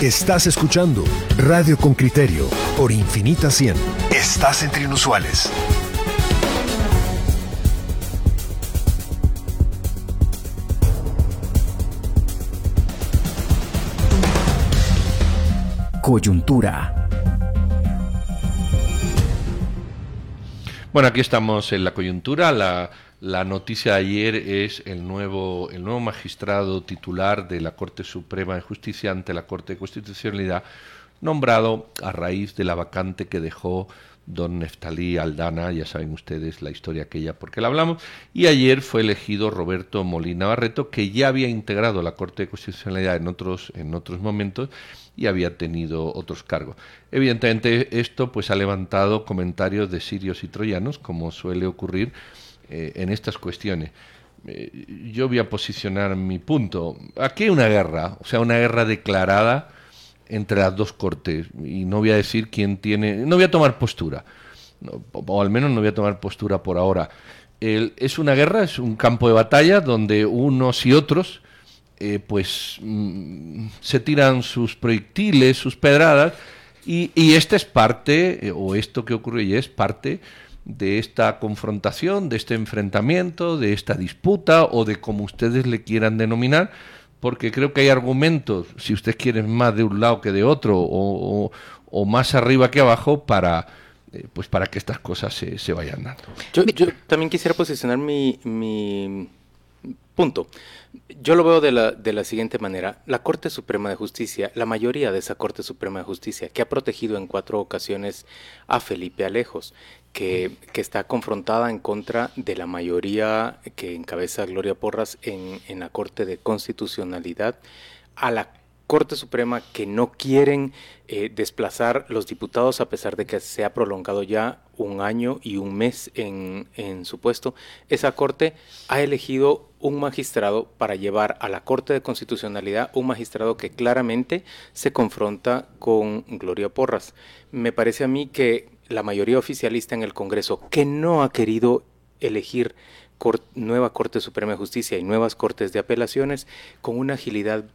Estás escuchando Radio con Criterio por Infinita 100. Estás entre inusuales. Coyuntura. Bueno, aquí estamos en la coyuntura. La, la noticia de ayer es el nuevo, el nuevo magistrado titular de la Corte Suprema de Justicia ante la Corte de Constitucionalidad, nombrado a raíz de la vacante que dejó don Neftalí Aldana, ya saben ustedes la historia aquella porque la hablamos, y ayer fue elegido Roberto Molina Barreto, que ya había integrado la Corte de Constitucionalidad en otros, en otros momentos y había tenido otros cargos. Evidentemente esto pues ha levantado comentarios de sirios y troyanos, como suele ocurrir eh, en estas cuestiones. Eh, yo voy a posicionar mi punto. Aquí hay una guerra, o sea, una guerra declarada entre las dos cortes y no voy a decir quién tiene, no voy a tomar postura, o al menos no voy a tomar postura por ahora. es una guerra, es un campo de batalla donde unos y otros eh, pues mm, se tiran sus proyectiles, sus pedradas, y, y esta es parte, o esto que ocurre ya es parte de esta confrontación, de este enfrentamiento, de esta disputa, o de como ustedes le quieran denominar, porque creo que hay argumentos, si ustedes quieren más de un lado que de otro, o, o, más arriba que abajo, para, eh, pues para que estas cosas se, se vayan dando. Yo, yo, también quisiera posicionar mi, mi punto. Yo lo veo de la, de la siguiente manera. La Corte Suprema de Justicia, la mayoría de esa Corte Suprema de Justicia, que ha protegido en cuatro ocasiones a Felipe Alejos, que, que está confrontada en contra de la mayoría que encabeza Gloria Porras en, en la Corte de Constitucionalidad, a la Corte Suprema que no quieren eh, desplazar los diputados a pesar de que se ha prolongado ya un año y un mes en, en, su puesto, esa Corte ha elegido un magistrado para llevar a la Corte de Constitucionalidad un magistrado que claramente se confronta con Gloria Porras. Me parece a mí que la mayoría oficialista en el Congreso, que no ha querido elegir nueva Corte Suprema de Justicia y nuevas Cortes de Apelaciones con una agilidad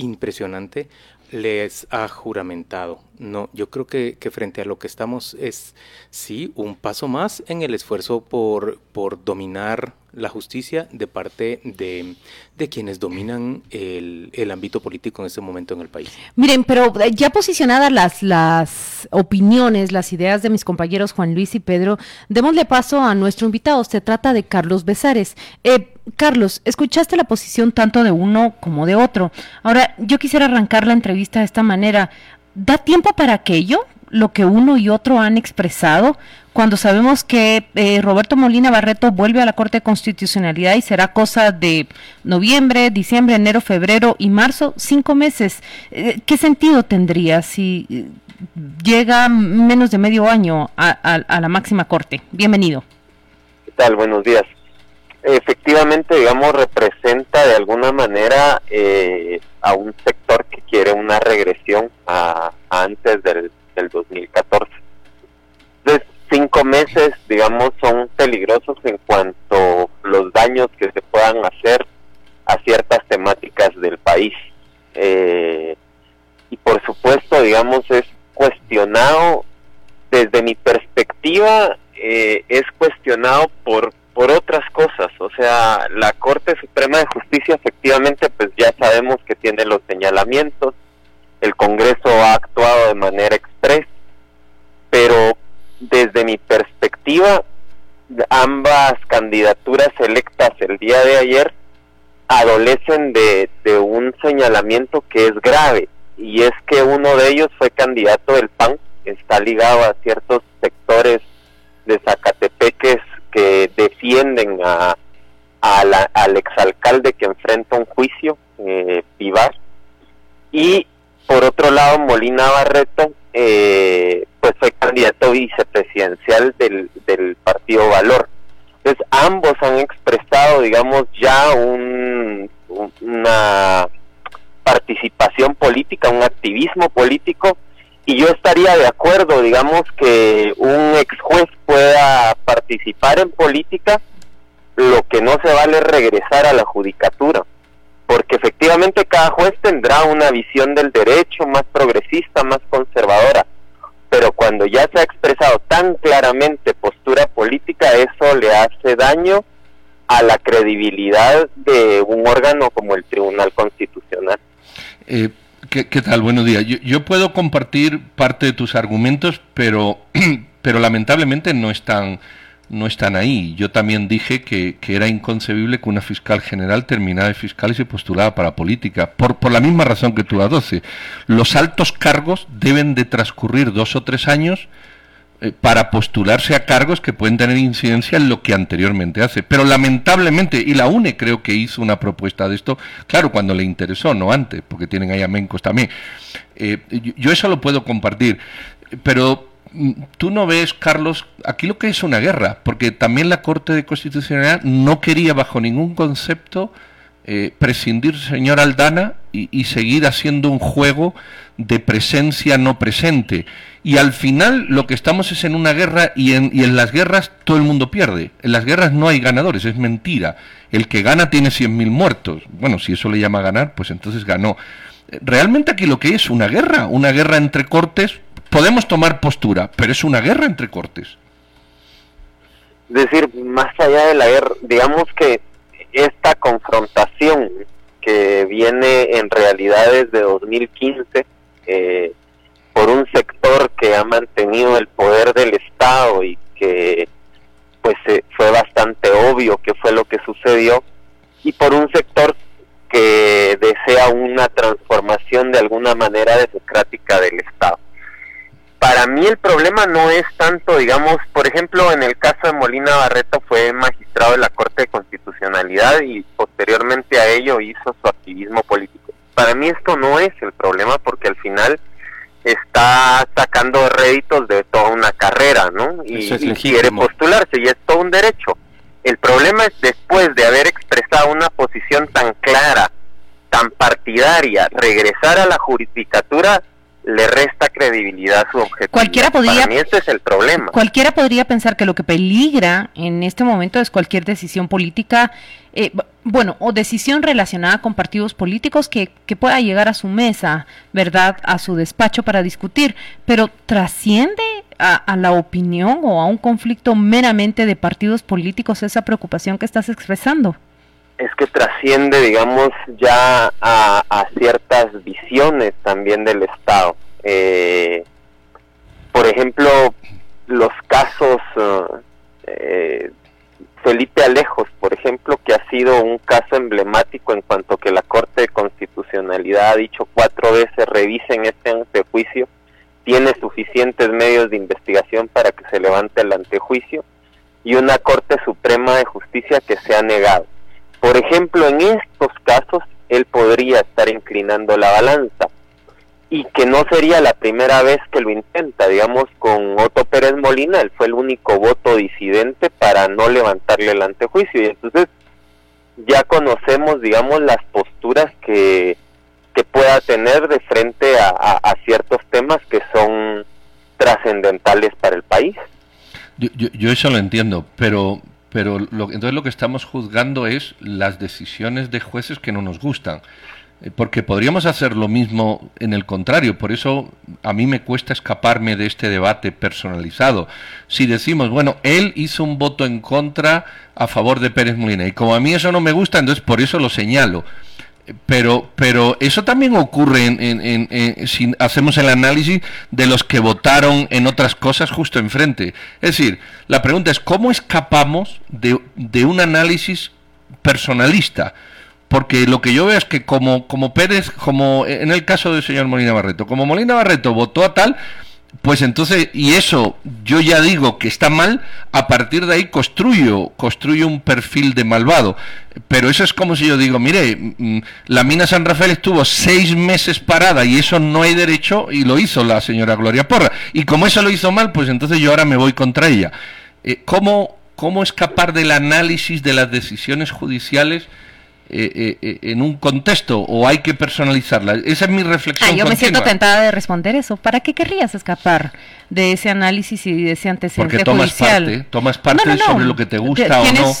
impresionante les ha juramentado. No, yo creo que, frente a lo que estamos es, sí, un paso más en el esfuerzo por, por dominar la justicia de parte de, de quienes dominan el, el, ámbito político en este momento en el país. Miren, pero ya posicionadas las, las opiniones, las ideas de mis compañeros Juan Luis y Pedro, démosle paso a nuestro invitado. Se trata de Carlos Besares. Eh, Carlos, escuchaste la posición tanto de uno como de otro. Ahora, yo quisiera arrancar la entrevista de esta manera. ¿Da tiempo para aquello? Lo que uno y otro han expresado, cuando sabemos que eh, Roberto Molina Barreto vuelve a la Corte de Constitucionalidad y será cosa de noviembre, diciembre, enero, febrero y marzo, cinco meses. Eh, ¿Qué sentido tendría si eh, llega menos de medio año a, a, a la máxima Corte? Bienvenido. ¿Qué tal? Buenos días efectivamente, digamos, representa de alguna manera eh, a un sector que quiere una regresión a, antes del, del 2014. Entonces, cinco meses, digamos, son peligrosos en cuanto los daños que se puedan hacer a ciertas temáticas del país. Eh, y por supuesto, digamos, es cuestionado, desde mi perspectiva, eh, es cuestionado por por otras cosas, o sea, la Corte Suprema de Justicia efectivamente pues ya sabemos que tiene los señalamientos, el Congreso ha actuado de manera express, pero desde mi perspectiva ambas candidaturas electas el día de ayer adolecen de, de un señalamiento que es grave y es que uno de ellos fue candidato del PAN, está ligado a ciertos sectores de Zacatepeques que defienden a, a la, al exalcalde que enfrenta un juicio, eh, Pivar, y por otro lado Molina Barreto, eh, pues fue candidato vicepresidencial del, partido Valor. Entonces ambos han expresado, digamos, ya un, una participación política, un activismo político y yo estaría de acuerdo, digamos, que un ex juez pueda participar en política, lo que no se vale es regresar a la judicatura, porque efectivamente cada juez tendrá una visión del derecho más progresista, más conservadora, pero cuando ya se ha expresado tan claramente postura política, eso le hace daño a la credibilidad de un órgano como el Tribunal Constitucional. Eh, ¿qué, tal? Buenos días. Yo, puedo compartir parte de tus argumentos, pero, pero lamentablemente no están, no están ahí. Yo también dije que, que, era inconcebible que una fiscal general terminara de fiscal y se postulaba para política, por, por la misma razón que tú adoce. Los altos cargos deben de transcurrir dos o tres años eh, para postularse a cargos que pueden tener incidencia en lo que anteriormente hace. Pero lamentablemente, y la UNE creo que hizo una propuesta de esto, claro, cuando le interesó, no antes, porque tienen ahí a Mencos también. Eh, yo eso lo puedo compartir, pero mm, tú no ves, Carlos, aquí lo que es una guerra, porque también la Corte de Constitucionalidad no quería bajo ningún concepto eh, prescindir, señor Aldana, y, seguir haciendo un juego de presencia no presente. Y al final lo que estamos es en una guerra y en, y en las guerras todo el mundo pierde. En las guerras no hay ganadores, es mentira. El que gana tiene 100.000 muertos. Bueno, si eso le llama ganar, pues entonces ganó. Realmente aquí lo que es una guerra, una guerra entre cortes, podemos tomar postura, pero es una guerra entre cortes. Es decir, más allá de la guerra, digamos que esta confrontación que viene en realidad desde 2015, eh, por un sector que ha mantenido el poder del Estado y que pues fue bastante obvio que fue lo que sucedió y por un sector que desea una transformación de alguna manera democrática del Estado. Para mí el problema no es tanto, digamos, por ejemplo, en el caso de Molina Barreto fue magistrado de la Corte de Constitucionalidad y posteriormente a ello hizo su activismo político. Para mí esto no es el problema porque al final está sacando réditos de toda una carrera, ¿no? Y, quiere postularse y es todo un derecho. El problema es después de haber expresado una posición tan clara, tan partidaria, regresar a la judicatura le resta credibilidad a su objetivo. Cualquiera podría, Para este es el problema. Cualquiera podría pensar que lo que peligra en este momento es cualquier decisión política, eh, bueno, o decisión relacionada con partidos políticos que, que pueda llegar a su mesa, ¿verdad? A su despacho para discutir, pero trasciende a, a, la opinión o a un conflicto meramente de partidos políticos esa preocupación que estás expresando es que trasciende, digamos, ya a, ciertas visiones también del Estado. Eh, por ejemplo, los casos eh, Felipe Alejos, por ejemplo, que ha sido un caso emblemático en cuanto que la Corte de Constitucionalidad ha dicho cuatro veces revisen este antejuicio, tiene suficientes medios de investigación para que se levante el antejuicio y una Corte Suprema de Justicia que se ha negado. Por ejemplo, en estos casos, él podría estar inclinando la balanza y que no sería la primera vez que lo intenta. Digamos, con Otto Pérez Molina, él fue el único voto disidente para no levantarle el antejuicio. Y entonces ya conocemos, digamos, las posturas que, que pueda tener de frente a, a ciertos temas que son trascendentales para el país. Yo, yo, yo, eso lo entiendo, pero pero lo, entonces lo que estamos juzgando es las decisiones de jueces que no nos gustan. Eh, porque podríamos hacer lo mismo en el contrario, por eso a mí me cuesta escaparme de este debate personalizado. Si decimos, bueno, él hizo un voto en contra a favor de Pérez Molina, y como a mí eso no me gusta, entonces por eso lo señalo. Pero, pero eso también ocurre en, si hacemos el análisis de los que votaron en otras cosas justo enfrente. Es decir, la pregunta es cómo escapamos de, de un análisis personalista. Porque lo que yo veo es que como, como Pérez, como en el caso del señor Molina Barreto, como Molina Barreto votó a tal, pues entonces, y eso yo ya digo que está mal, a partir de ahí construyo, construyo un perfil de malvado. Pero eso es como si yo digo, mire, mm, la mina San Rafael estuvo seis meses parada y eso no hay derecho y lo hizo la señora Gloria Porra. Y como eso lo hizo mal, pues entonces yo ahora me voy contra ella. Eh, ¿cómo, ¿Cómo escapar del análisis de las decisiones judiciales? Eh, eh, eh, en un contexto o hay que personalizarla? Esa es mi reflexión. Ah, yo me siento tentada de responder eso. ¿Para qué querrías escapar de ese análisis y de ese antecedente Porque tomas parte, tomas parte sobre lo que te gusta o no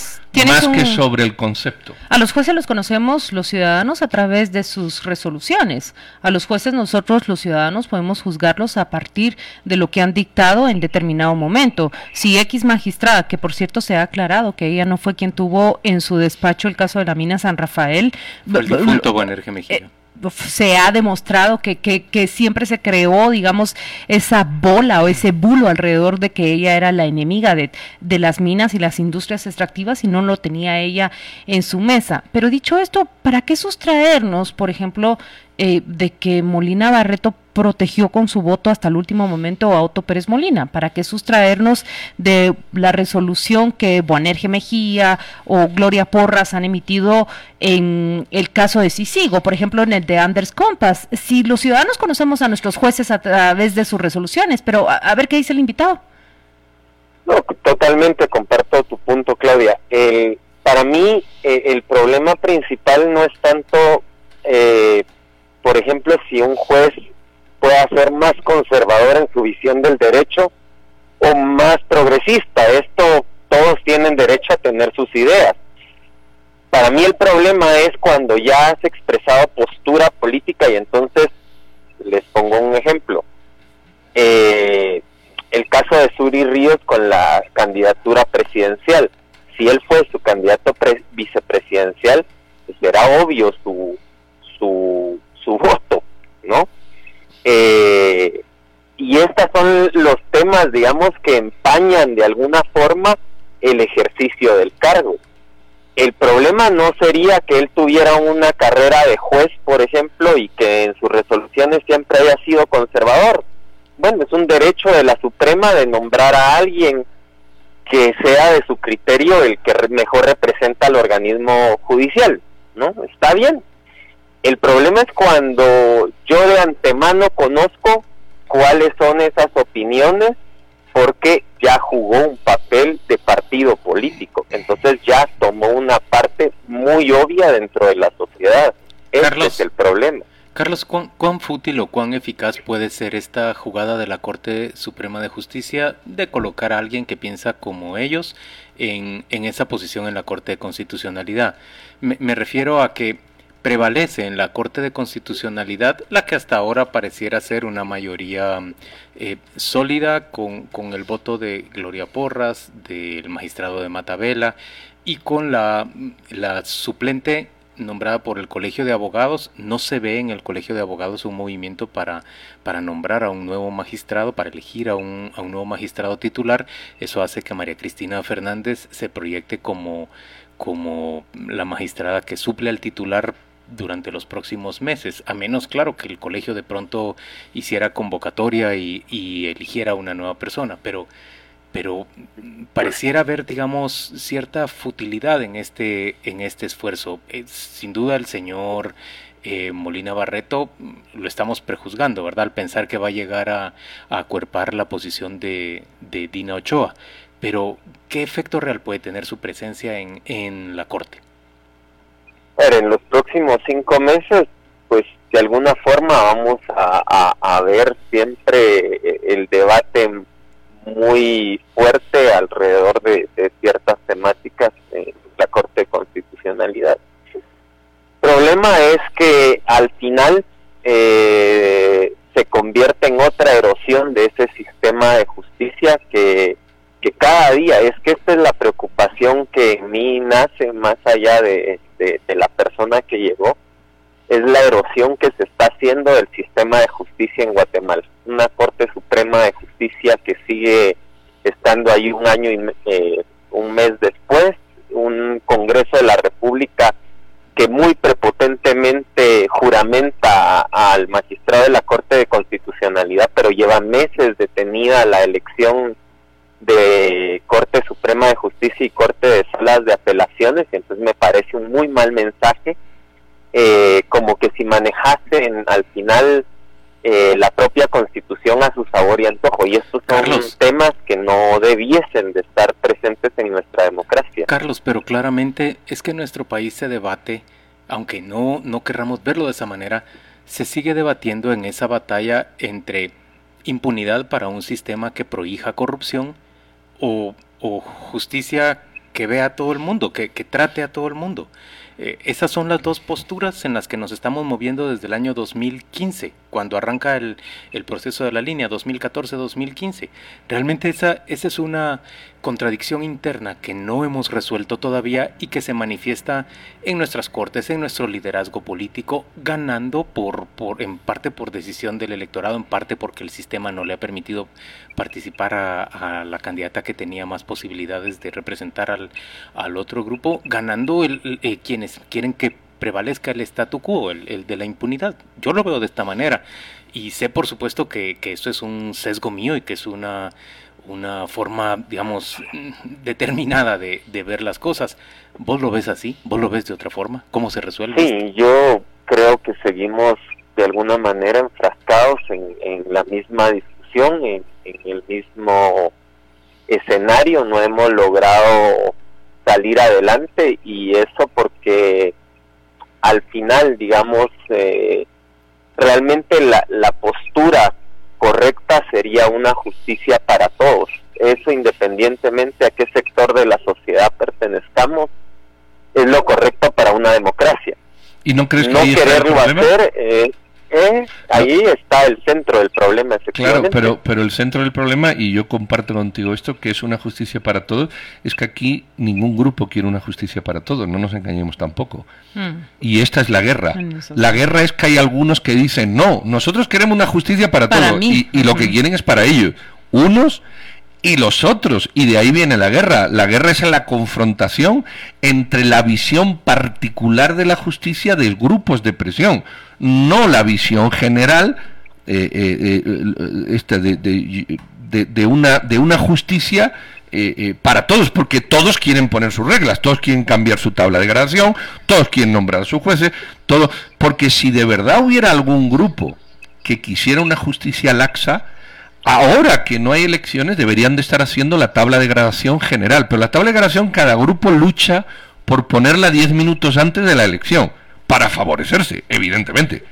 más que sobre el concepto. A los jueces los conocemos los ciudadanos a través de sus resoluciones. A los jueces nosotros los ciudadanos podemos juzgarlos a partir de lo que han dictado en determinado momento. Si X magistrada, que por cierto se ha aclarado que ella no fue quien tuvo en su despacho el caso de la mina San Rafael. el difunto Mejía. Eh, se ha demostrado que, que, siempre se creó, digamos, esa bola o ese bulo alrededor de que ella era la enemiga de, de, las minas y las industrias extractivas y no lo tenía ella en su mesa. Pero dicho esto, ¿para qué sustraernos, por ejemplo, eh, de que Molina Barreto protegió con su voto hasta el último momento a Otto Pérez Molina. ¿Para qué sustraernos de la resolución que Boanerge Mejía o Gloria Porras han emitido en el caso de Sisigo, por ejemplo, en el de Anders Compass? Si los ciudadanos conocemos a nuestros jueces a través de sus resoluciones, pero a, ver qué dice el invitado. No, totalmente comparto tu punto, Claudia. para mí, eh, el problema principal no es tanto eh, por ejemplo, si un juez pueda ser más conservador en su visión del derecho o más progresista. Esto todos tienen derecho a tener sus ideas. Para mí el problema es cuando ya has expresado postura política y entonces les pongo un ejemplo. Eh, el caso de Suri Ríos con la candidatura presidencial. Si él fue su candidato vicepresidencial, pues era obvio su, su su voto, ¿no? Eh, y estos son los temas, digamos, que empañan de alguna forma el ejercicio del cargo. El problema no sería que él tuviera una carrera de juez, por ejemplo, y que en sus resoluciones siempre haya sido conservador. Bueno, es un derecho de la Suprema de nombrar a alguien que sea de su criterio el que mejor representa al organismo judicial, ¿no? Está bien. El problema es cuando yo de antemano conozco cuáles son esas opiniones porque ya jugó un papel de partido político, entonces ya tomó una parte muy obvia dentro de la sociedad. Ese es el problema. Carlos, ¿cuán, ¿cuán, fútil o cuán eficaz puede ser esta jugada de la Corte Suprema de Justicia de colocar a alguien que piensa como ellos en, en esa posición en la Corte de Constitucionalidad? me refiero a que prevalece en la Corte de Constitucionalidad la que hasta ahora pareciera ser una mayoría eh, sólida con, con, el voto de Gloria Porras, del magistrado de Matabela y con la, la suplente nombrada por el Colegio de Abogados, no se ve en el Colegio de Abogados un movimiento para, para nombrar a un nuevo magistrado, para elegir a un, a un nuevo magistrado titular. Eso hace que María Cristina Fernández se proyecte como, como la magistrada que suple al titular durante los próximos meses, a menos, claro, que el colegio de pronto hiciera convocatoria y, eligiera una nueva persona, pero, pero pareciera haber, digamos, cierta futilidad en este, en este esfuerzo. Eh, sin duda el señor eh, Molina Barreto lo estamos prejuzgando, ¿verdad? Al pensar que va a llegar a, acuerpar la posición de, Dina Ochoa. Pero, ¿qué efecto real puede tener su presencia en, en la Corte? en los próximos cinco meses, pues de alguna forma vamos a, ver siempre el debate muy fuerte alrededor de, ciertas temáticas en la Corte de Constitucionalidad. El problema es que al final eh, se convierte en otra erosión de ese sistema de justicia que, que cada día, es que esta es la preocupación que en mí nace más allá de de, la persona que llegó es la erosión que se está haciendo del sistema de justicia en Guatemala. Una Corte Suprema de Justicia que sigue estando ahí un año y eh, un mes después, un Congreso de la República que muy prepotentemente juramenta al magistrado de la Corte de Constitucionalidad, pero lleva meses detenida la elección de Corte Suprema de Justicia y Corte de Salas de Apelaciones, y entonces me parece un muy mal mensaje, eh, como que si manejasen al final eh, la propia Constitución a su sabor y antojo, y estos son temas que no debiesen de estar presentes en nuestra democracia. Carlos, pero claramente es que nuestro país se debate, aunque no, no querramos verlo de esa manera, se sigue debatiendo en esa batalla entre impunidad para un sistema que prohija corrupción o, justicia que vea a todo el mundo, que, que trate a todo el mundo. Eh, esas son las dos posturas en las que nos estamos moviendo desde el año 2015, cuando arranca el, el proceso de la línea 2014-2015. Realmente esa, esa es una contradicción interna que no hemos resuelto todavía y que se manifiesta en nuestras cortes, en nuestro liderazgo político, ganando por, por, en parte por decisión del electorado, en parte porque el sistema no le ha permitido participar a, la candidata que tenía más posibilidades de representar al, al otro grupo, ganando el, el, eh, quienes quieren que prevalezca el statu quo, el, el, de la impunidad. Yo lo veo de esta manera y sé por supuesto que, que esto es un sesgo mío y que es una una forma, digamos, determinada de, de, ver las cosas. ¿Vos lo ves así? ¿Vos lo ves de otra forma? ¿Cómo se resuelve? Sí, esto? yo creo que seguimos de alguna manera enfrascados en, en la misma discusión, en, en, el mismo escenario, no hemos logrado salir adelante y eso porque al final, digamos, eh, realmente la, la postura correcta sería una justicia para todos. Eso independientemente a qué sector de la sociedad pertenezcamos, es lo correcto para una democracia. ¿Y no crees que no quererlo hacer eh, eh, ahí no. está el centro del problema, Claro, pero, pero el centro del problema, y yo comparto contigo esto, que es una justicia para todos, es que aquí ningún grupo quiere una justicia para todos, no nos engañemos tampoco. Mm. Y esta es la guerra. La guerra es que hay algunos que dicen, no, nosotros queremos una justicia para, para todos, y, y, lo que quieren es para ellos. Unos y los otros, y de ahí viene la guerra. La guerra es la confrontación entre la visión particular de la justicia de grupos de presión, no la visión general eh, eh, eh, de, de, una, de una justicia para todos, porque todos quieren poner sus reglas, todos quieren cambiar su tabla de gradación, todos quieren nombrar a sus jueces, todo, porque si de verdad hubiera algún grupo que quisiera una justicia laxa, Ahora que no hay elecciones deberían de estar haciendo la tabla de gradación general, pero la tabla de gradación cada grupo lucha por ponerla 10 minutos antes de la elección, para favorecerse, evidentemente.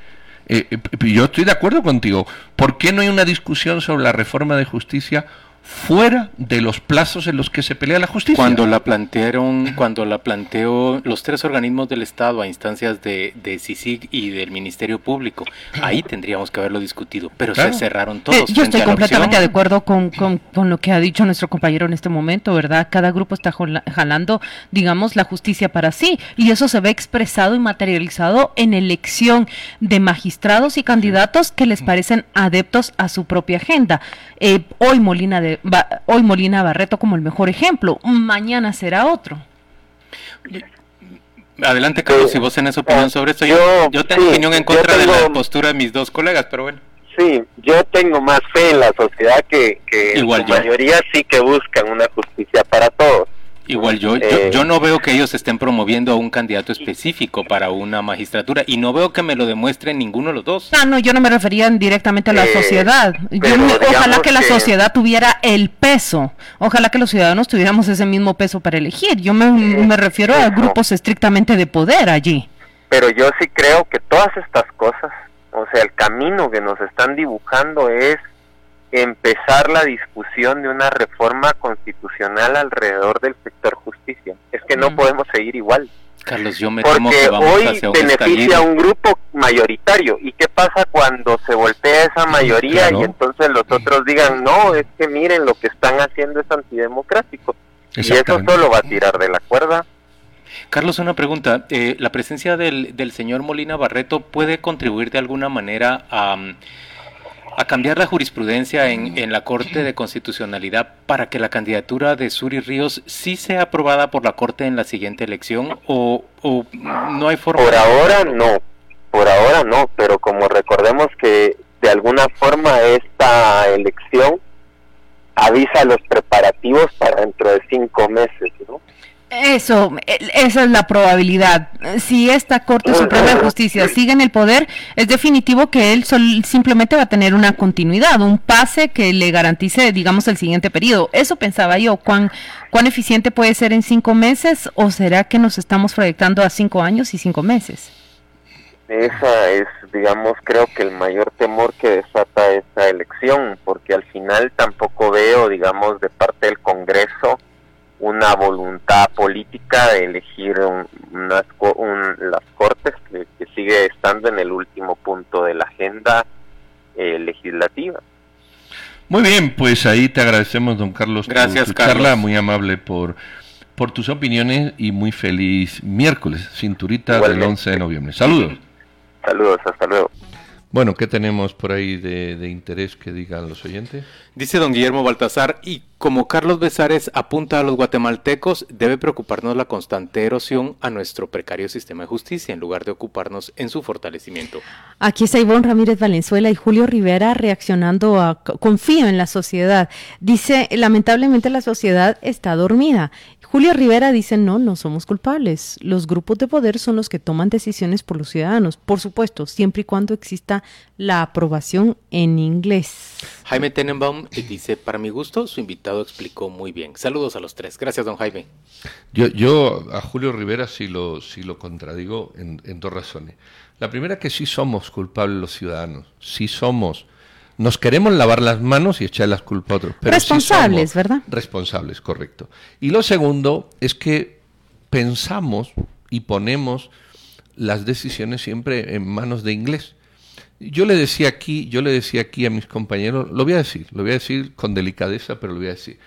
Eh, eh, yo estoy de acuerdo contigo. ¿Por qué no hay una discusión sobre la reforma de justicia fuera de los plazos en los que se pelea la justicia. Cuando la plantearon, cuando la planteó los tres organismos del Estado a instancias de, de CICIG y del Ministerio Público, ahí tendríamos que haberlo discutido, pero claro. se cerraron todos. Eh, yo estoy completamente de acuerdo con, con, con, lo que ha dicho nuestro compañero en este momento, ¿verdad? Cada grupo está jalando, digamos, la justicia para sí, y eso se ve expresado y materializado en elección de magistrados y candidatos que les parecen adeptos a su propia agenda. Eh, hoy Molina de va, hoy Molina Barreto como el mejor ejemplo, mañana será otro. Adelante, Carlos, si vos tenés opinión sobre esto. Yo, yo tengo sí, opinión en contra tengo, de la postura de mis dos colegas, pero bueno. Sí, yo tengo más fe en la sociedad que, que Igual la mayoría sí que buscan una justicia para todos. Igual yo, eh, yo, yo, no veo que ellos estén promoviendo a un candidato específico para una magistratura y no veo que me lo demuestren ninguno de los dos. Ah, no, yo no me refería directamente a la eh, sociedad. Yo ojalá que la sociedad tuviera el peso, ojalá que los ciudadanos tuviéramos ese mismo peso para elegir. Yo me, eh, me refiero a grupos estrictamente de poder allí. Pero yo sí creo que todas estas cosas, o sea, el camino que nos están dibujando es empezar la discusión de una reforma constitucional alrededor del sector justicia. Es que no mm. podemos seguir igual. Carlos, yo me Porque temo que vamos hoy hacia un beneficia a un grupo mayoritario. ¿Y qué pasa cuando se voltea esa mayoría claro. y entonces los otros digan, no, es que miren, lo que están haciendo es antidemocrático? Y eso solo va a tirar de la cuerda. Carlos, una pregunta. Eh, ¿La presencia del, del señor Molina Barreto puede contribuir de alguna manera a... Um, a cambiar la jurisprudencia en, en, la Corte de Constitucionalidad para que la candidatura de Suri Ríos sí sea aprobada por la Corte en la siguiente elección o, o no hay forma? Por ahora no, por ahora no, pero como recordemos que de alguna forma esta elección avisa los preparativos para dentro de cinco meses, ¿no? Eso, esa es la probabilidad. Si esta Corte Suprema de Justicia sigue en el poder, es definitivo que él sol, simplemente va a tener una continuidad, un pase que le garantice, digamos, el siguiente periodo. Eso pensaba yo. ¿Cuán, ¿Cuán eficiente puede ser en cinco meses o será que nos estamos proyectando a cinco años y cinco meses? Esa es, digamos, creo que el mayor temor que desata esta elección, porque al final tampoco veo, digamos, de parte del Congreso una voluntad política de elegir unas, las cortes que, sigue estando en el último punto de la agenda eh, legislativa. Muy bien, pues ahí te agradecemos, don Carlos, Gracias, tu, charla, muy amable por, por tus opiniones y muy feliz miércoles, cinturita del 11 de noviembre. Saludos. Saludos, hasta luego. Bueno, ¿qué tenemos por ahí de, interés que digan los oyentes? Dice don Guillermo Baltasar, y como Carlos Besares apunta a los guatemaltecos, debe preocuparnos la constante erosión a nuestro precario sistema de justicia en lugar de ocuparnos en su fortalecimiento. Aquí está Ivonne Ramírez Valenzuela y Julio Rivera reaccionando a confío en la sociedad. Dice, lamentablemente la sociedad está dormida Julio Rivera dice, no, no somos culpables. Los grupos de poder son los que toman decisiones por los ciudadanos, por supuesto, siempre y cuando exista la aprobación en inglés. Jaime Tenenbaum dice, para mi gusto, su invitado explicó muy bien. Saludos a los tres. Gracias, don Jaime. Yo, yo a Julio Rivera sí lo, sí lo contradigo en, en dos razones. La primera que sí somos culpables los ciudadanos, sí somos nos queremos lavar las manos y echar las culpas a otros. Pero responsables, ¿verdad? Responsables, correcto. Y lo segundo es que pensamos y ponemos las decisiones siempre en manos de inglés. Yo le decía aquí, yo le decía aquí a mis compañeros, lo voy a decir, lo voy a decir con delicadeza, pero lo voy a decir.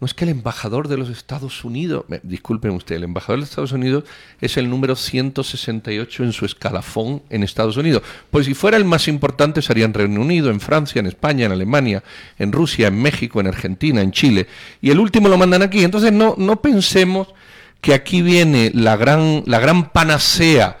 No es que el embajador de los Estados Unidos, disculpen usted, el embajador de los Estados Unidos es el número 168 en su escalafón en Estados Unidos. Pues si fuera el más importante sería en Reino Unido, en Francia, en España, en Alemania, en Rusia, en México, en Argentina, en Chile. Y el último lo mandan aquí. Entonces no, no pensemos que aquí viene la gran, la gran panacea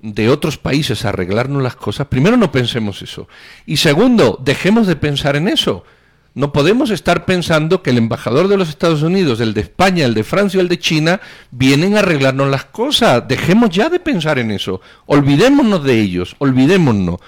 de otros países a arreglarnos las cosas. Primero no pensemos eso. Y segundo, dejemos de pensar en eso. No podemos estar pensando que el embajador de los Estados Unidos, el de España, el de Francia o el de China vienen a arreglarnos las cosas. Dejemos ya de pensar en eso. Olvidémonos de ellos, olvidémonos.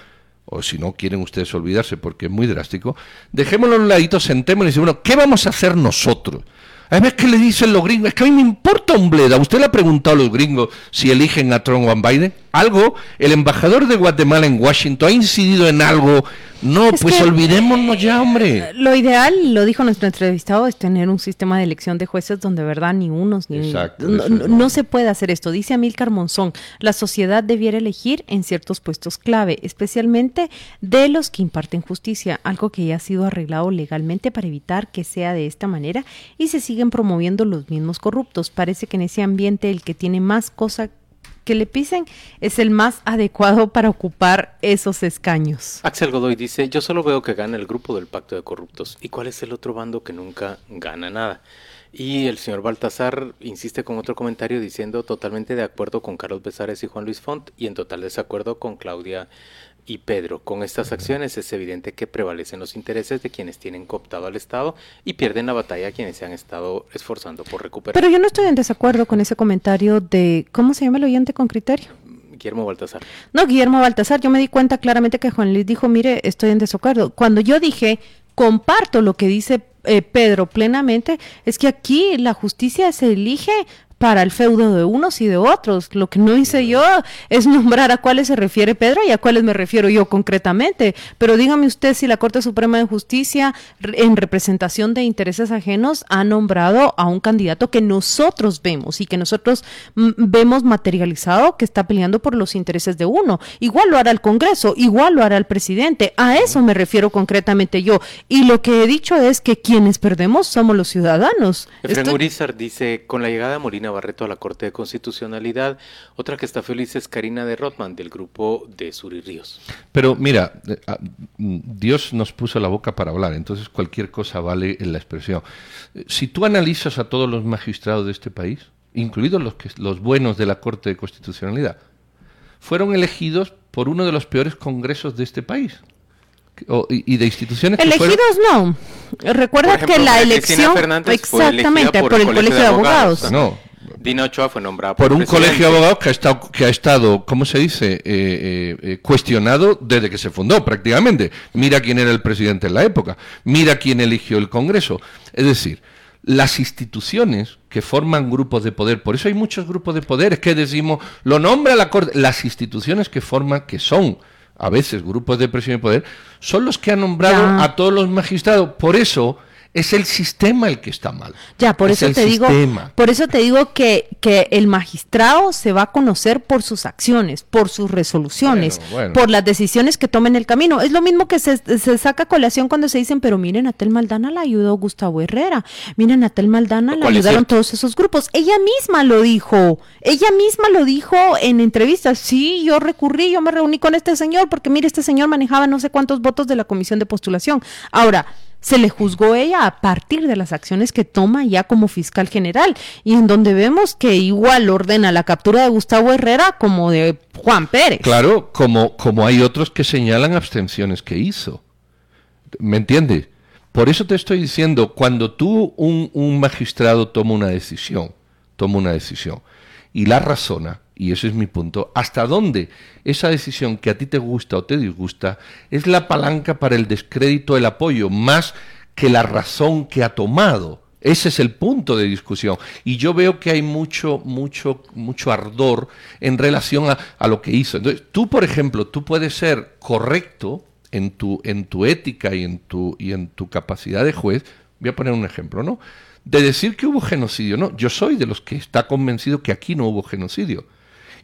O si no quieren ustedes olvidarse porque es muy drástico, dejémonos un ladito, sentémonos y decimos, bueno, ¿qué vamos a hacer nosotros? A ver qué le dicen los gringos. Es que a mí me importa un bleda. ¿Usted le ha preguntado a los gringos si eligen a Trump o a Biden? ¿Algo? ¿El embajador de Guatemala en Washington ha incidido en algo no, pues olvidémonos ya, hombre. Lo ideal, lo dijo nuestro entrevistado, es tener un sistema de elección de jueces donde, verdad, ni unos ni Exacto, no, no, se puede hacer esto. Dice Amílcar Monzón, la sociedad debiera elegir en ciertos puestos clave, especialmente de los que imparten justicia, algo que ya ha sido arreglado legalmente para evitar que sea de esta manera y se siguen promoviendo los mismos corruptos. Parece que en ese ambiente el que tiene más cosa que le pisen es el más adecuado para ocupar esos escaños. Axel Godoy dice, yo solo veo que gana el grupo del pacto de corruptos. ¿Y cuál es el otro bando que nunca gana nada? Y el señor Baltasar insiste con otro comentario diciendo totalmente de acuerdo con Carlos Besares y Juan Luis Font y en total desacuerdo con Claudia y Pedro, con estas acciones es evidente que prevalecen los intereses de quienes tienen cooptado al Estado y pierden la batalla quienes se han estado esforzando por recuperar. Pero yo no estoy en desacuerdo con ese comentario de, ¿cómo se llama el oyente con criterio? Guillermo Baltasar. No, Guillermo Baltasar, yo me di cuenta claramente que Juan Luis dijo, mire, estoy en desacuerdo. Cuando yo dije, comparto lo que dice eh, Pedro plenamente, es que aquí la justicia se elige para el feudo de unos y de otros. Lo que no hice yo es nombrar a cuáles se refiere Pedro y a cuáles me refiero yo concretamente. Pero dígame usted si la Corte Suprema de Justicia, en representación de intereses ajenos, ha nombrado a un candidato que nosotros vemos y que nosotros vemos materializado que está peleando por los intereses de uno. Igual lo hará el Congreso, igual lo hará el presidente. A eso me refiero concretamente yo. Y lo que he dicho es que quienes perdemos somos los ciudadanos. Efraín dice, con la llegada de Molina Barreto a la Corte de Constitucionalidad. Otra que está feliz es Karina de Rotman, del grupo de Sur y Ríos. Pero mira, eh, ah, mm, Dios nos puso la boca para hablar, entonces cualquier cosa vale en la expresión. Si tú analizas a todos los magistrados de este país, incluidos los, que, los buenos de la Corte de Constitucionalidad, fueron elegidos por uno de los peores congresos de este país y, de instituciones elegidos no recuerda que la elección exactamente por, el colegio, de abogados, no Dina Ochoa fue nombrada por, un colegio de abogados que ha estado, que ha estado ¿cómo se dice?, eh, eh, eh, cuestionado desde que se fundó prácticamente. Mira quién era el presidente en la época, mira quién eligió el Congreso. Es decir, las instituciones que forman grupos de poder, por eso hay muchos grupos de poder, es que decimos, lo nombra la Corte, las instituciones que forman, que son a veces grupos de presión y poder, son los que han nombrado a todos los magistrados. Por eso Es el sistema el que está mal. Ya, por eso te digo, por eso te digo que, que el magistrado se va a conocer por sus acciones, por sus resoluciones, por las decisiones que tome en el camino. Es lo mismo que se, se saca colación cuando se dicen, pero miren, a Tel Maldana la ayudó Gustavo Herrera, miren, a Tel Maldana la ayudaron todos esos grupos. Ella misma lo dijo, ella misma lo dijo en entrevistas. Sí, yo recurrí, yo me reuní con este señor, porque mire, este señor manejaba no sé cuántos votos de la comisión de postulación. Ahora, se le juzgó ella a partir de las acciones que toma ya como fiscal general y en donde vemos que igual ordena la captura de Gustavo Herrera como de Juan Pérez. Claro, como, como hay otros que señalan abstenciones que hizo. ¿Me entiendes? Por eso te estoy diciendo, cuando tú, un, un magistrado, toma una decisión, toma una decisión y la razona, y ese es mi punto, hasta dónde esa decisión que a ti te gusta o te disgusta es la palanca para el descrédito del apoyo, más que la razón que ha tomado. Ese es el punto de discusión. Y yo veo que hay mucho, mucho, mucho ardor en relación a, a lo que hizo. Entonces, tú, por ejemplo, tú puedes ser correcto en tu, en tu ética y en tu, y en tu capacidad de juez. Voy a poner un ejemplo, ¿no? De decir que hubo genocidio, no. Yo soy de los que está convencido que aquí no hubo genocidio.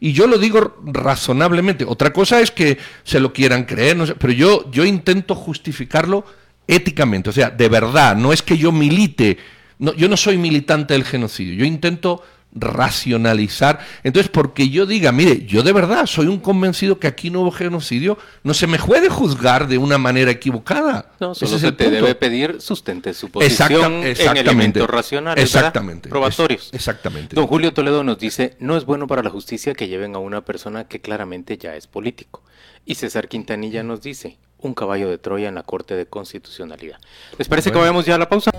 Y yo lo digo razonablemente. Otra cosa es que se lo quieran creer, no sé, pero yo, yo intento justificarlo éticamente. O sea, de verdad, no es que yo milite, no, yo no soy militante del genocidio, yo intento racionalizar. Entonces, porque yo diga, mire, yo de verdad soy un convencido que aquí no hubo genocidio, no se me puede juzgar de una manera equivocada. No, solo se te debe pedir sustente su posición en elementos racionales, exactamente, probatorios. exactamente. Don Julio Toledo nos dice, no es bueno para la justicia que lleven a una persona que claramente ya es político. Y César Quintanilla nos dice, un caballo de Troya en la Corte de Constitucionalidad. ¿Les parece que vayamos ya a la pausa?